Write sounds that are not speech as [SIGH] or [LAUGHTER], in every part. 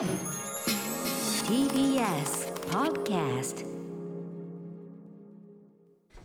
TBS Podcast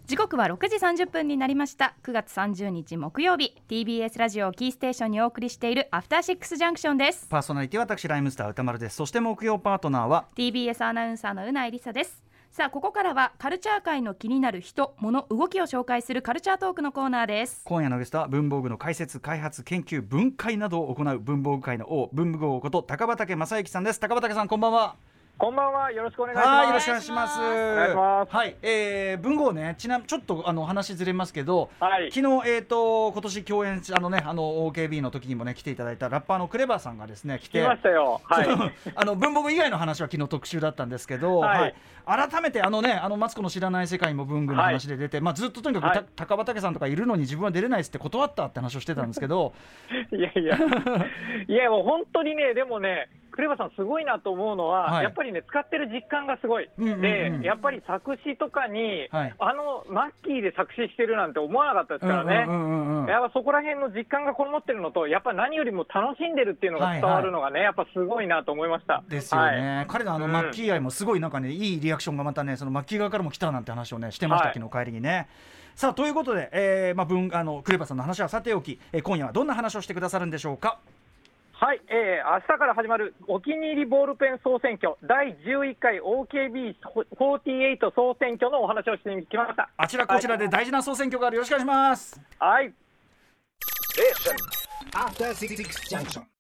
時刻は6時30分になりました。9月30日木曜日。TBS ラジオをキーステーションにお送りしているアフターシックスジャンクションです。パーソナリティは私ライムスター歌丸です。そして木曜パートナーは TBS アナウンサーのうないりさですさあここからはカルチャー界の気になる人物動きを紹介するカルチャートークのコーナーです。今夜のゲストは文房具の解説開発研究分解などを行う文房具界の王文具王こと高畑正幸さんです。高畑さんこんばんは。こんばんは、よろしくお願いします。はい、よろしくお願いします。はい、えー、文豪ね、ちなみちょっとあの話ずれますけど、はい昨日えっ、と今年共演しあのねあの OKB の時にもね来ていただいたラッパーのクレバーさんがですね来て。来ましたよ。はい。[LAUGHS] あの文房具以外の話は昨日特集だったんですけど、はい改めてあのねあのマツコの知らない世界にも文具の話で出て、まあずっととにかく、高畑さんとかいるのに自分は出れないっつって断ったって話をしてたんですけど、[LAUGHS] いやいや、いやもう本当にね、でもね、クレバさんすごいなと思うのは、はいやっぱりね、使ってる実感がすごい。うんうんうんで、やっぱり作詞とかに、はいあのマッキーで作詞してるなんて思わなかったですからね。うんうんうんうんやっぱそこら辺の実感がこもってるのと、やっぱ何よりも楽しんでるっていうのが伝わるのがね、やっぱすごいなと思いました。ですよね、はい彼のあのうんマッキー愛もすごいなんかね、いいリアクションがまたね、そのマッキー側からも来たなんて話をね、してました、はい昨日帰りにね。さあということで、えーまあ、文あのクレバさんの話はさておき、えー今夜はどんな話をしてくださるんでしょうか？はい、えー、明日から始まるお気に入りボールペン総選挙第11回 OKB48 総選挙のお話をしてきました。あちらこちらで大事な総選挙がある、よろしくお願いします。はい、After Six Junction.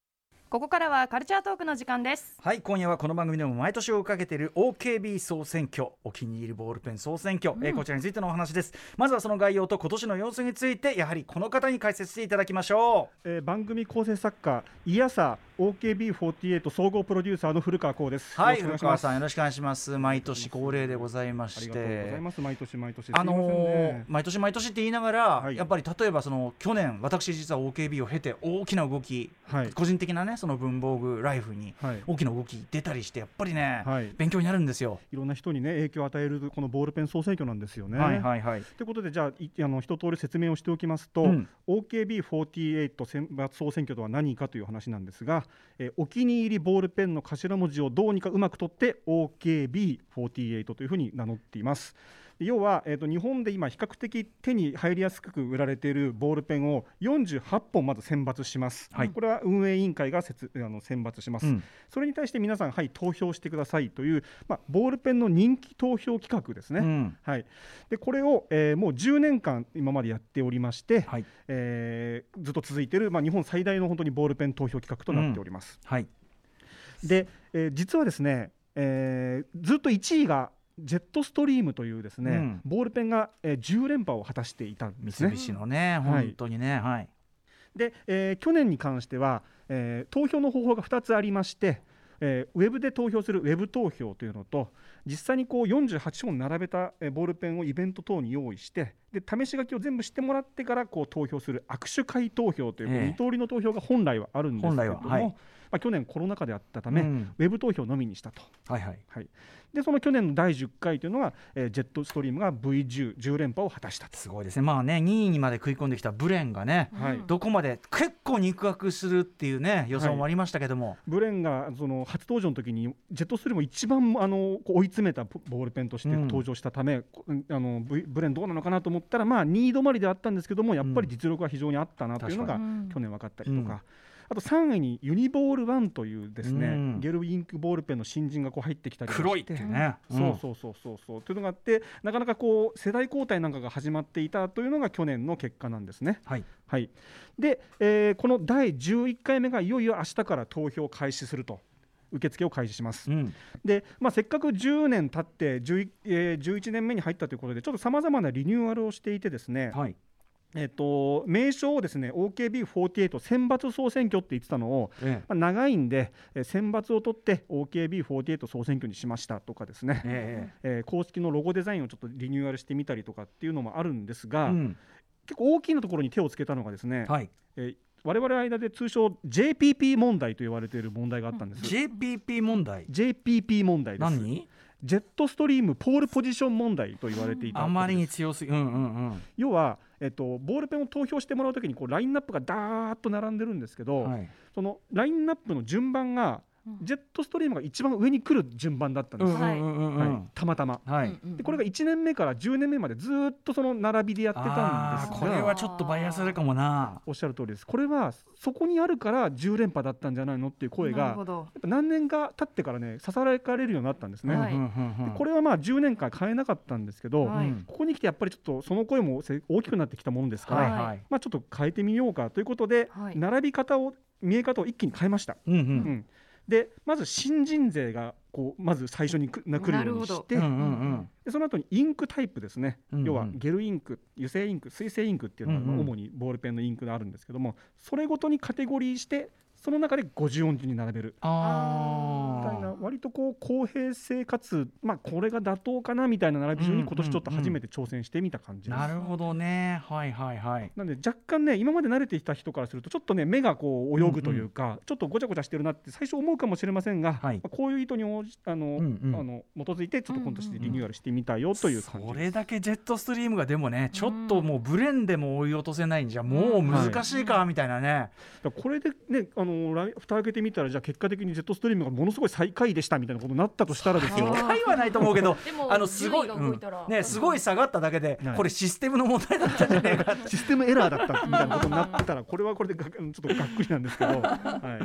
ここからはカルチャートークの時間です。はい今夜はこの番組でも毎年追いかけている OKB 総選挙お気に入りボールペン総選挙、えーこちらについてのお話です。まずはその概要と今年の様子についてやはりこの方に解説していただきましょえー番組構成作家イヤサ OKB48 総合プロデューサーの古川光です。うはい古川さんよろしくお願いします。毎年恒例でございましありがとうございてます。毎年毎年。あの毎年毎年って言いながら、はい。やっぱり例えばその去年私実は OKB を経て大きな動き、はい。個人的なねその文房具ライフにはい大きな動き出たりしてやっぱりね、はい勉強になるんですよ。いろんな人にね影響を与えるこのボールペン総選挙なんですよね。はいはいはい。ということでじゃあいあの一通り説明をしておきますと、うん OKB48 選抜総選挙とは何かという話なんですが、えーお気に入りボールペンの頭文字をどうにかうまく取って OKB48 というふうに名乗っています。で要は、えー、と日本で今比較的手に入りやすく売られているボールペンを48本まず選抜します、はい。これは運営委員会が設あの選抜します、うん。それに対して皆さん、はい、投票してくださいという、まあ、ボールペンの人気投票企画ですね。うん。はい、でこれを、えーもう10年間今までやっておりまして、はい。えーずっと続いている、まあ、日本最大の本当にボールペン投票企画となっております。はい。で、えー実はですね、えーずっと1位がジェットストリームというですね、うんボールペンが、えー10連覇を果たしていたんですね。三菱のね、はい本当にね、はい。で、えー去年に関しては、えー投票の方法が2つありまして、えーウェブで投票するウェブ投票というのと実際にこう48本並べたえーボールペンをイベント等に用意してで試し書きを全部してもらってからこう投票する握手会投票というええ二通りの投票が本来はあるんですけれども、本来ははいまあ、去年コロナ禍であったため、うんウェブ投票のみにしたと。はいはい。はい、でその去年の第10回というのが、えージェットストリームが V10、10連覇を果たしたと。すごいですね。まあね、2位にまで食い込んできたブレンがね、はいどこまで結構肉薄するっていうね予想もありましたけども、ブレンがその初登場の時にジェットストリームを一番あの追い詰めたボールペンとしてうん登場したため、こあのブブレンどうなのかなと思ったらまあ2位止まりであったんですけどもやっぱり実力が非常にあったなというのが去年分かったりとか。うんあと3位にユニボール1というですね、うんゲルインクボールペンの新人がこう入ってきたり黒いってね。そうそうそうそうそうというのがあってなかなかこう世代交代なんかが始まっていたというのが去年の結果なんですね。はい。はい、で、えーこの第11回目がいよいよ明日から投票を開始すると。受付を開始します、うん。でまあ、せっかく10年経って 11,、えー11年目に入ったということでちょっとさまざまなリニューアルをしていてですね、はい。えっと名称をですね OKB48 選抜総選挙って言ってたのを、えまあ、長いんで、えー選抜を取って OKB48 総選挙にしましたとかですね、え。ええー公式のロゴデザインをちょっとリニューアルしてみたりとかっていうのもあるんですが、えうん。結構大きなところに手をつけたのがですね、はい。えー我々の間で通称 JPP 問題と言われている問題があったんです。JPP 問題。JPP 問題です。何？ジェットストリームポールポジション問題と言われていたあまりに強すぎ。うんうんうん。要は、えっと、ボールペンを投票してもらうときにこうラインナップがダーッと並んでるんですけど、はい。そのラインナップの順番がジェットストリームが一番上に来る順番だったんです、はい。たまたま。はい。でこれが1年目から10年目までずっとその並びでやってたんですが。これはちょっとバイアスあるかもな。おっしゃる通りです。これはそこにあるから10連覇だったんじゃないのっていう声がやっなるほど。ぱ何年か経ってからねささやかれるようになったんですね。これはまあ10年間変えなかったんですけど、ここに来てやっぱりちょっとその声もせ大きくなってきたものですから、はいはい。はいまあ、ちょっと変えてみようかということで、はい。並び方を見え方を一気に変えました。うんううんんでまず新人勢がこうまず最初にくな来るようにして、でその後にインクタイプですね、うんうん。要はゲルインク油性インク水性インクっていうのが主にボールペンのインクがあるんですけどもそれごとにカテゴリーしてその中で50音順に並べる。みたいなあ割とこう公平性かつ、まあ、これが妥当かなみたいな並び順に今年ちょっと初めて挑戦してみた感じです。なるほどね。はいはいはい。なんで若干ね今まで慣れてきた人からするとちょっとね目がこう泳ぐというか、ちょっとごちゃごちゃしてるなって最初思うかもしれませんが、はい。まあこういう意図に応じあの、うんうん。あの基づいてちょっと今年でリニューアルしてみたよという感じです。それだけジェットストリームがでもねちょっともうブレンでも追い落とせないんじゃもう難しいかみたいなね、だからこれでねあの来蓋開けてみたらじゃあ結果的にジェットストリームがものすごい最下位でしたみたいなことになったとしたらですよ。高いはないと思うけどでもあのすごい、うん。ねすごい下がっただけで、はい。これシステムの問題だったんじゃねえかシステムエラーだったみたいなことになってたらこれはこれでがちょっとがっくりなんですけど。[LAUGHS] は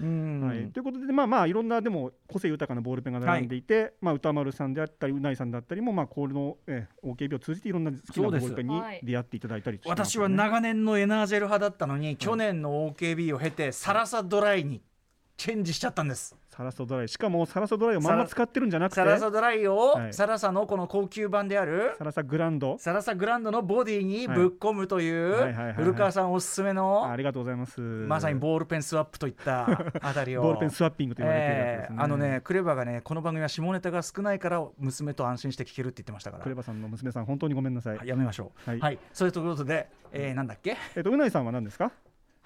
い。うん。はい、ということでまあまあいろんなでも個性豊かなボールペンが並んでいて、まあ歌丸さんであったりうないさんだったりもまあこの、えー、OKB を通じていろんな好きなボールペンにはい出会っていただいたりしてます私は長年のエナージェル派だったのに、去年の OKB を経てサラサドライにチェンジしちゃったんです。サラサドライ。しかもサラサドライをまんま使ってるんじゃなくて。サラサドライを、はい。サラサのこの高級版であるサラサグランド。サラサグランドのボディにぶっ込むという、はいはいはいはい。古川さんおすすめあのありがとうございます。まさにボールペンスワップといった [LAUGHS] あたりを。ボールペンスワッピングと言われているやつですね、えーあのねクレバがねこの番組は下ネタが少ないから娘と安心して聞けるって言ってましたから。クレバさんの娘さん本当にごめんなさい、はいやめましょう。は、はいい。そういうところで、えー、なんだっけ？えっとうないさんは何ですか？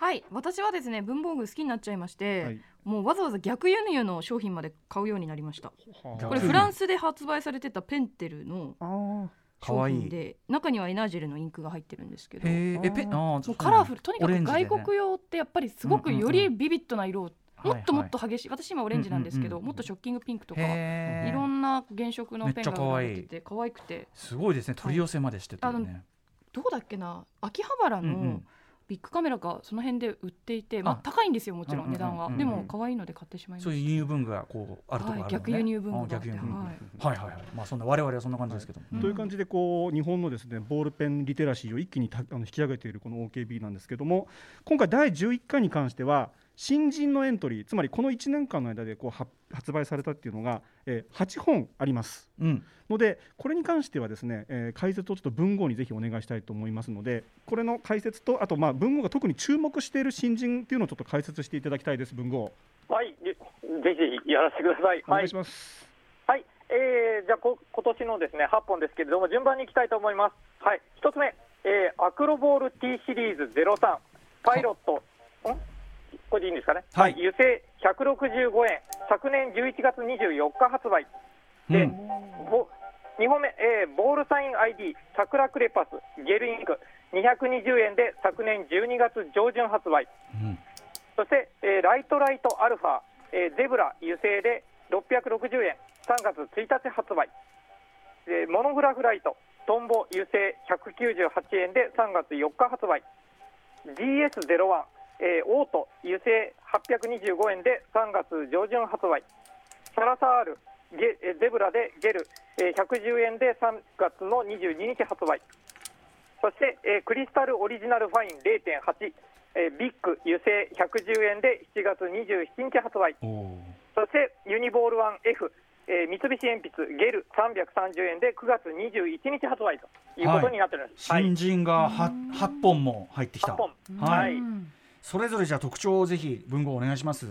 はい私はですね文房具好きになっちゃいまして、はい。もうわざわざ逆輸入の商品まで買うようになりました。逆これフランスで発売されてたペンテルの商かわいい。品で中にはエナージェルのインクが入ってるんですけどえペもうカラフルとにかく外国用ってやっぱりすごくよりビビッドな色をはいもっともっと激しい私今オレンジなんですけど、うんうんうんもっとショッキングピンクとかいろんな原色のペンが愛い。売られてて可愛くて。すごいですね。取り寄せまでしててね、どこだっけな秋葉原うんうん。のビッグカメラがその辺で売っていて、まああ高いんですよもちろうん値段は、でも可愛いので買ってしまいました。そういう輸入文具がこうあるところあるのね、はい逆輸入文具があってあ逆輸入はい。はいはいはい。まあそんな我々はそんな感じですけどという感じでこう日本のですねボールペンリテラシーを一気にたあの引き上げているこの OKB なんですけども今回第11回に関しては新人のエントリーつまりこの1年間の間でこうは発売されたっていうのが、えー8本あります。うん。のでこれに関してはですね、えー解説をちょっと文豪にぜひお願いしたいと思いますのでこれの解説とあとまあ文豪が特に注目している新人っていうのをちょっと解説していただきたいです文豪。はい、ぜぜひやらせてください。はい。お願いし、ます、はい、えー、じゃあこ今年のですね8本ですけれども順番にいきたいと思います。はい、一つ目、えー、アクロボール T シリーズ03パイロット、ん？これでいいんですかね。はい。油性165円、昨年11月24日発売。で、うん。ぼ2本目、えー、ボールサイン ID 桜クレパスゲルインク。220円で昨年12月上旬発売。うん。そして、えーライトライトアルファ、えーゼブラ油性で660円、3月1日発売、えーモノグラフライトトンボ油性198円で3月4日発売、DS01、えーオート油性825円で3月上旬発売、サラサールゲえーゼブラでゲル、えー110円で3月の22日発売。そして、えークリスタルオリジナルファイン0.8、えービッグ油性110円で7月27日発売。そしてユニボール 1F、えー三菱鉛筆ゲル330円で9月21日発売ということになっております。はい、新人が 8, 8本も入ってきた。8本。はい。うんそれぞれじゃあ特徴をぜひ文豪お願いします。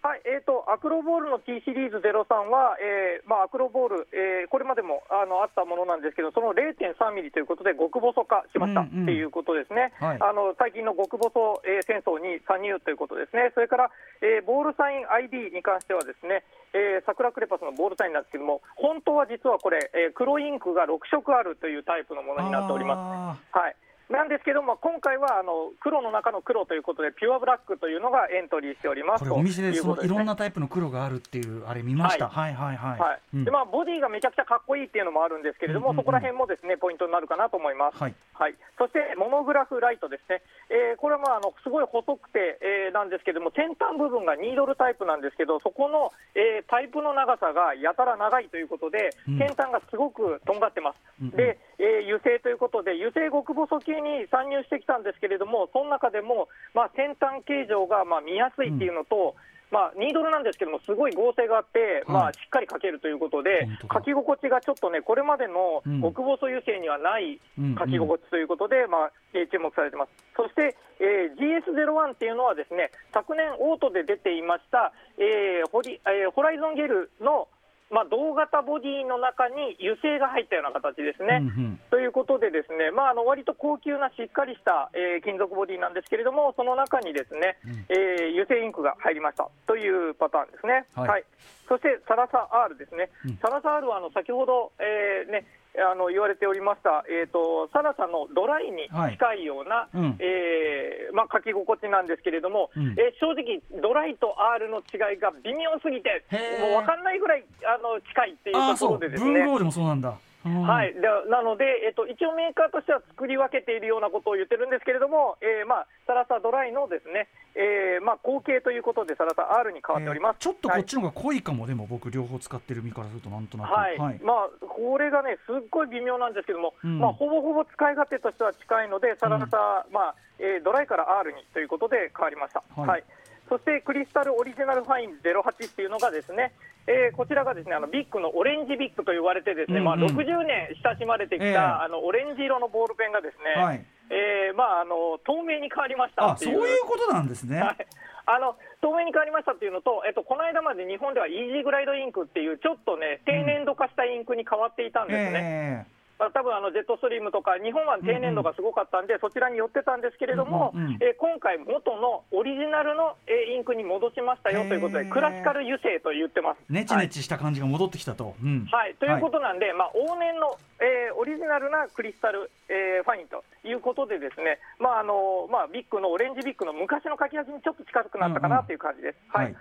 はいえー、とアクロボールの T シリーズ03は、えーまあ、アクロボール、えーこれまでもあのあったものなんですけど、その0.3ミリということで極細化しましたうんうん。っていうことですね、はい。あの最近の極細、えー戦争に参入ということですね、それから、えーボールサイン ID に関しては、ですね、えー、桜クレパスのボールサインなんですけども、本当は実はこれ、えー黒インクが6色あるというタイプのものになっております。あはいなんですけども、今回はあの黒の中の黒ということで、ピュアブラックというのがエントリーしておりますこれお店でそのいろんなとタイプの黒があるっていうあれ見ました。はい。はいはい。はい。うん。でまあ、ボディがめちゃくちゃかっこいいっていうのもあるんですけれども、うんうんうん。そこら辺もですねポイントになるかなと思います。はい。はい、そしてモノグラフライトですね、えーこれはまああのすごい細くて、えーなんですけども、先端部分がニードルタイプなんですけど、そこの、えーパイプの長さがやたら長いということで、うん。先端がすごくとんがってます。うんうん。で、えー油性ということで、油性極細系に参入してきたんですけれども、その中でも、まあ、先端形状がまあ見やすいっていうのと、まあ、ニードルなんですけども、すごい合成があって、まあ、はいしっかり書けるということで書き心地がちょっとね、これまでのうん。極細油性にはないうん書き心地ということで、まあえー注目されてます。そして、えー GS01 っていうのはですね、昨年オートで出ていました、えーホリえーホライゾンゲルの、まあ、同型ボディの中に油性が入ったような形ですね。うんうん。ということで、ですね、まあ、あの割と高級なしっかりした、えー金属ボディなんですけれども、その中にですね、えー油性インクが入りました。というパターンですね。はい。そしてサラサ R ですね、うん。サラサ R はあの先ほど、えーね、あの言われておりました、えー、とサラサのドライに近いような、うん。えーまあ、書き心地なんですけれども、うん。えー正直、ドライと R の違いが微妙すぎて、もう分かんないぐらいあの近いっていうところでですね。文豪でもそうなんだ。うん。はい、でなので、えっと、一応メーカーとしては作り分けているようなことを言ってるんですけれども、えーまあ、サラサドライのですね、えーまあ、後継ということで、サラサ R に変わっております。えーちょっとこっちの方が濃いかも、でも僕両方使ってる身からするとなんとなく。はい、まあ、これがね、すっごい微妙なんですけども、うん。まあ、ほぼほぼ使い勝手としては近いので、サラサ、まあえードライから R にということで変わりました。はい。はいそしてクリスタルオリジナルファイン08っていうのがですね、えーこちらがですねあのビッグのオレンジビッグと言われてですね、うんうんまあ60年親しまれてきた、ええあのオレンジ色のボールペンがですね、はいえーまああの透明に変わりましたあそうっていう。いうことなんですね。はいあの透明に変わりましたっていうのと、えっと、この間まで日本ではイージーグライドインクっていう、ちょっとね、低粘度化したインクに変わっていたんですね。えまあ、多分あのジェットストリームとか、日本は低粘度がすごかったんで、そちらに寄ってたんですけれども、うんうんうん。えー今回、元のオリジナルの、えーインクに戻しましたよということで、クラシカル油性と言ってます。ー、ネチネチした感じが戻ってきたと。うん。はい、ということなんで、まあ、往年の、えーオリジナルなクリスタル、えーファインということで、ですね、まああのまあ、ビッグのオレンジビッグの昔の書き味にちょっと近くなったかなという感じです。はい。はい。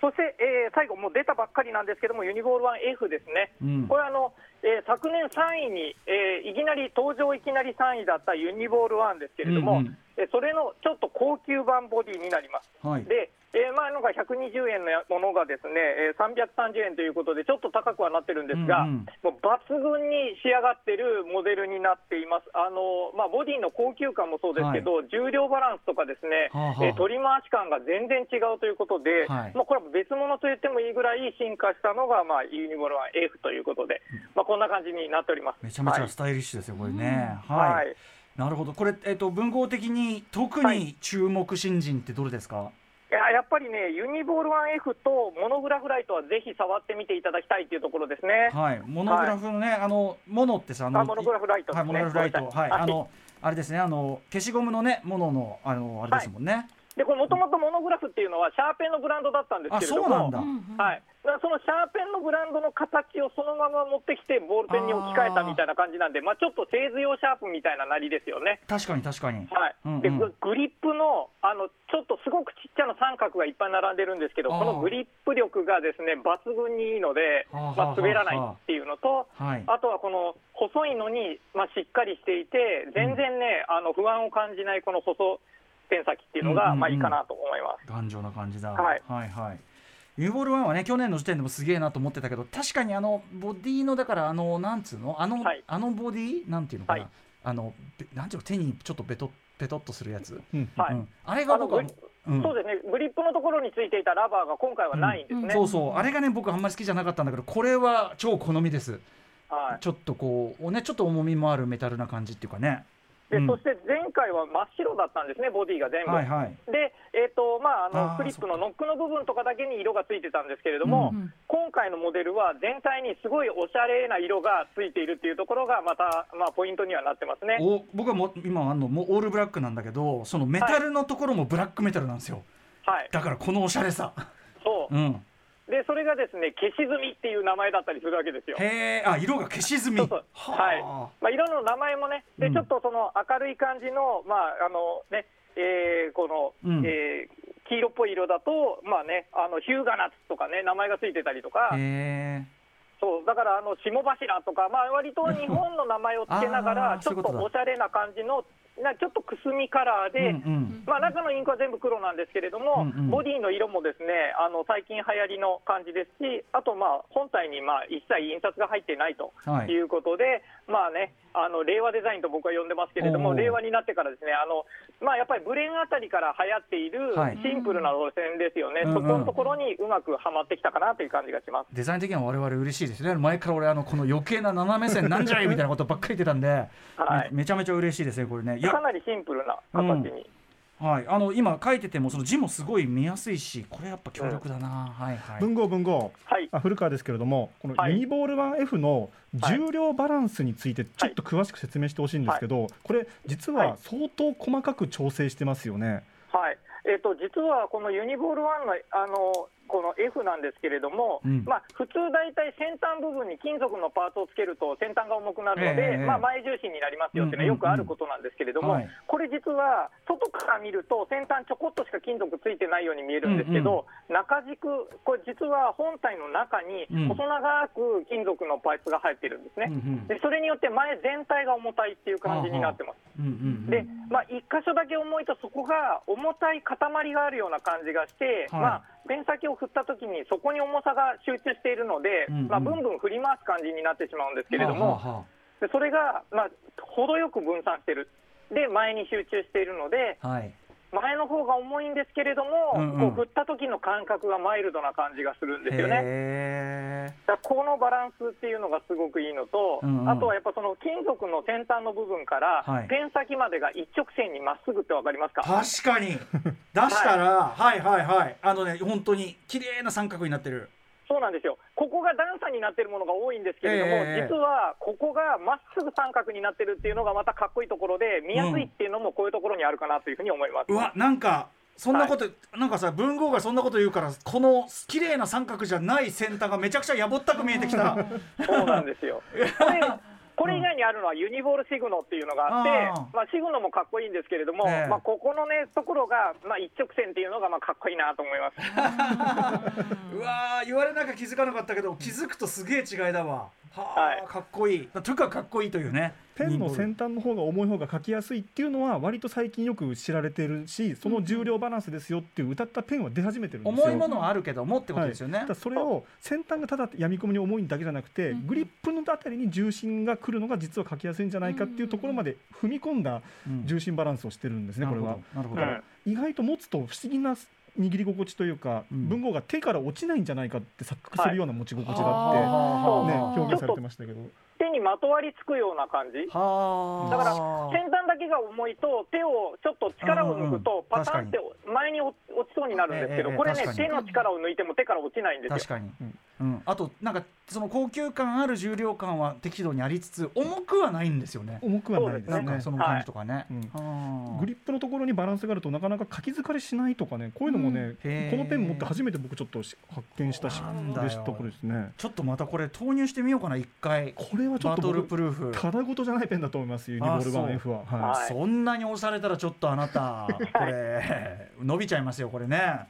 そして、えー最後、もう出たばっかりなんですけども、ユニボール 1F ですね、うん。これあの、えー昨年3位に、えーいきなり登場いきなり3位だったユニボール1ですけれども、うんうんえーそれのちょっと高級版ボディになります。はい。で、えー前のが120円のものがですね、えー330円ということで、ちょっと高くはなってるんですが、うんうんもう抜群に仕上がってるモデルになっています。あのまあ、ボディの高級感もそうですけど、重量バランスとかですね、はあはあえー取り回し感が全然違うということで、はいまあ、これは別物と言ってもいいぐらい進化したのが、まあ、ユニボルワン F ということで、まあ、こんな感じになっております。めちゃめちはいゃスタイリッシュですよ、これね。はいはい。なるほど。これ、えっ、と、文豪的に特に注目新人ってどれですか？いややっぱりね、ユニボール 1F とモノグラフライトはぜひ触ってみていただきたいというところですね。はい。モノグラフのね、あの、モノってさ、あの、あモノグラフライトはい、ねモノグラフライト、あの、あれですね、あの、消しゴムのね、モノの、あの、あれですもんね。でこれ、もともとモノグラフっていうのは、シャーペンのブランドだったんですあ、けれども、そうなんだ。はい、だからそのシャーペンのブランドの形をそのまま持ってきて、ボールペンに置き換えたみたいな感じなんで、まあ、ちょっと製図用シャープみたいななりですよね。確かに、確かに。はいうんうんでググリップのあのちょっとすごくちっちゃな三角がいっぱい並んでるんですけど、このグリップ力がですね抜群にいいので、まあ、滑らないっていうのと、はい。あとはこの細いのに、まあ、しっかりしていて、全然ね、あの不安を感じないこの細ペン先っていうのが、うんうんうんまあ、いいかなと思います。頑丈な感じだ。はいはい、はい。ユーボール1はね、去年の時点でもすげえなと思ってたけど、確かにあのボディの、だから、あの、なんつうの、あの、はいあのボディ？なんていうのかな？はいあの、べなんていうの、手にちょっとベト、ベトっとするやつ。うんはいうん、あれが僕はうんそうですね、グリップのところについていたラバーが今回はないんですね。そうそう、あれがね、僕あんまり好きじゃなかったんだけど、これは超好みです。はいちょっとこう、ね、ちょっと重みもあるメタルな感じっていうかね。うん。でそして前回は真っ白だったんですね、ボディが全部。はいはい。で、えーとまあ、あのクリップのノックの部分とかだけに色がついてたんですけれども、うん今回のモデルは全体にすごいおしゃれな色がついているっていうところが、また、まあ、ポイントにはなってますね。お僕はもう今あんのもうオールブラックなんだけどそのメタルのところもブラックメタルなんですよ、はい、だからこのおしゃれさ。そう。うんでそれがですね消し済みっていう名前だったりするわけですよ。へえあ色が消し済みそうそう。はいはまあ、色の名前もね、でうん。ちょっとその明るい感じの、まああのねえーこの、うん。えー黄色っぽい色だと、まあね、あのヒューガナッツとかね、名前がついてたりとか。そう。だからあの霜柱とか、まあ割と日本の名前を付けなが [LAUGHS] あら、ちょっとおしゃれな感じの、なちょっとくすみカラーで、うんうん。まあ、中のインクは全部黒なんですけれども、うんうん。ボディの色もですねあの最近流行りの感じですし、あと、まあ、本体にまあ一切印刷が入ってないとはい。いうことで、まあね、あの令和デザインと僕は呼んでますけれども、令和になってからですねあの、まあ、やっぱりブレンあたりから流行っているはい。シンプルな路線ですよね、うんうん。そこのところにうまくはまってきたかなという感じがします。デザイン的には我々嬉しいですね。前から俺あのこの余計な斜め線なんじゃいみたいなことばっかり言ってたんで、[LAUGHS] はい。めめちゃめちゃ嬉しいですねこれねかなりシンプルな形に、はい。あの今書いててもその字もすごい見やすいしこれやっぱ強力だな、はいはい。文豪文豪。はい。あ古川ですけれどもこのはい。ユニボール 1F の重量バランスについてちょっと詳しく説明してほしいんですけど、これ実はい。は相当細かく調整してますよね。はい。えー、と実はこのユニボール1のあのこの F なんですけれども、うん。まあ、普通、大体先端部分に金属のパーツをつけると先端が重くなるので、ええまあ、前重心になりますよっていうのはよくあることなんですけれども、うんうんうんはい。これ実は外から見ると先端ちょこっとしか金属ついてないように見えるんですけど、中軸、これ実は本体の中にうん。細長く金属のパーツが入ってるんですね。うんうん。でそれによって前全体が重たいっていう感じになってます。うんうんうん。で、まあ、一箇所だけ重いと、そこが重たい塊があるような感じがして、はい。まあ、ペン先を振ったときに、そこに重さが集中しているので、うんうん。まあ、ブンブン振り回す感じになってしまうんですけれども、はあはでそれが、まあ、程よく分散してる、で、前に集中しているので、あはい前の方が重いんですけれども、うんうん。こう振った時の感覚がマイルドな感じがするんですよね。へだこのバランスっていうのがすごくいいのと、うんうん。あとはやっぱその金属の先端の部分から、はい。ペン先までが一直線にまっすぐってわかりますか？ー確かに。[LAUGHS] 出したら、はい、はいはい。あのね本当に綺麗な三角になってるそうなんですよ、ここが段差になってるものが多いんですけれども、ええ実はここがまっすぐ三角になってるっていうのがまたかっこいいところで、見やすいっていうのもこういうところにあるかなというふうに思います。うわなんかそんなこと、なんかさ文豪がそんなこと言うからこの綺麗な三角じゃない先端がめちゃくちゃやぼったく見えてきた [LAUGHS] そうなんですよ。[LAUGHS] これ以外にあるのはユニボールシグノっていうのがあって、あー。まあ、シグノもかっこいいんですけれども、ええ。まあ、ここのねところが、まあ、一直線っていうのがまあかっこいいなと思います。[LAUGHS] うわー言われなきゃ気づかなかったけど気づくとすげえ違いだわはい。かっこいい。というかかっこいいというね。ペンの先端の方が重い方が書きやすいっていうのは割と最近よく知られてるしその重量バランスですよっていう歌ったペンは出始めてるんですよ。重いものはあるけどもってことですよね、はい、ただそれを先端がただやみ込みに重いだけじゃなくて、グリップのあたりに重心が来るのが実は書きやすいんじゃないかっていうところまで踏み込んだうん重心バランスをしてるんですね、これは。なるほど。なるだから意外と持つと不思議な握り心地というか、うん。文豪が手から落ちないんじゃないかって錯覚するような持ち心地があはいって、はね、あ表現されてましたけど。手にまとわりつくような感じ？はあだから先端だけが重いと手をちょっと力を抜くとパタンって前に落ちそうになるんですけどええこれね手の力を抜いても手から落ちないんですよ。確かに、ううん。んあとなんかその高級感ある重量感は適度にありつつ重くはないんですよね。重くはないですね。なんかその感じとかね、うんはあ。グリップのところにバランスがあるとなかなか書き疲れしないとかねこういうのもね、このペン持って初めて僕ちょっとし発見したしなんだよ。嬉しいところですね。ちょっとまたこれ投入してみようかな一回。これはちょっとバトル僕プルーフ。ただごとじゃないペンだと思いますユニボール版あそう。F は、ははい。いそんなに押されたらちょっとあなたこれ [LAUGHS] 伸びちゃいますよこれね。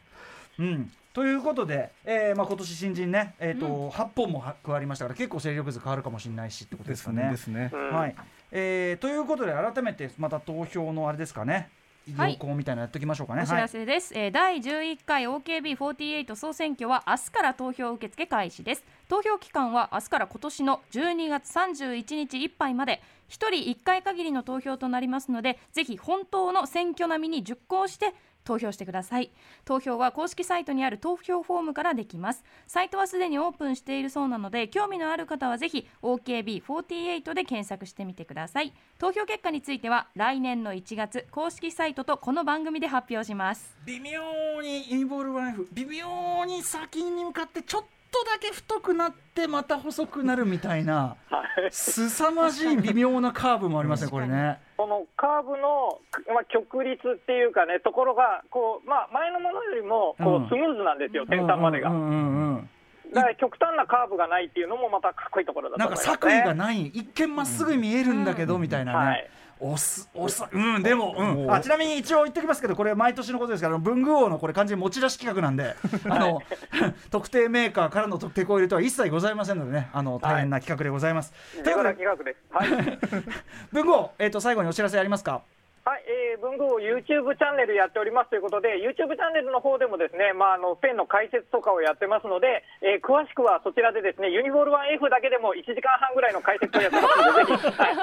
うんということで、えーまあ、今年新人ね、えーと8本もは加わりましたから結構勢力図変わるかもしれないしってことでですかね。ですね。うん。はい。えーということで改めてまた投票のあれですかね。はい。動向みたいなのやっておきましょうかね。お知らせです、えー第11回 OKB48 総選挙は明日から投票受付開始です。投票期間は明日から今年の12月31日いっぱいまで。1人1回限りの投票となりますのでぜひ本当の選挙並みに熟考して投票してください。投票は公式サイトにある投票フォームからできます。サイトはすでにオープンしているそうなので興味のある方はぜひ OKB48 で検索してみてください。投票結果については来年の1月公式サイトとこの番組で発表します。微妙にインボールワイフ微妙に先に向かってちょっとだけ太くなってまた細くなるみたいなはい凄まじい微妙なカーブもありますねこれね。このカーブの、まあ、曲率っていうかね、ところがこう、まあ、前のものよりもこうんうスムーズなんですよ、先端までが。うんうんうんうんだから極端なカーブがないっていうのもまたかっこいいところだとなん思います、ね。か作為がない一見まっすぐ見えるんだけどみたいなね、はいおすおすうんでも、うん、おあちなみに一応言っておきますけどこれ毎年のことですから文具王のこれ完全に持ち出し企画なんであの [LAUGHS] 特定メーカーからの手こ入れとは一切ございませんのでねあの大変な企画でございます、ということで企画です。はい。[LAUGHS] 文具王、えー、と最後にお知らせありますか？はい、えー、文具を YouTube チャンネルやっておりますということで、YouTube チャンネルの方でもですね、まあ、あのペンの解説とかをやってますので、えー詳しくはそちらでですね、ユニボール 1F だけでも1時間半ぐらいの解説をやってますので、ぜひ、はい、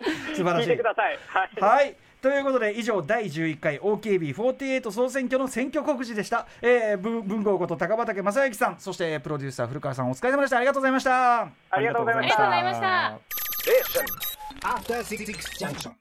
[LAUGHS] 素晴らしい。聞いてください。はい。はい。ということで以上第11回 OKB48 総選挙の選挙告示でした、えー、文文豪こと高畑正幸さんそしてプロデューサー古川さんお疲れ様でした。ありがとうございました。ありがとうございました。ありがとうございました.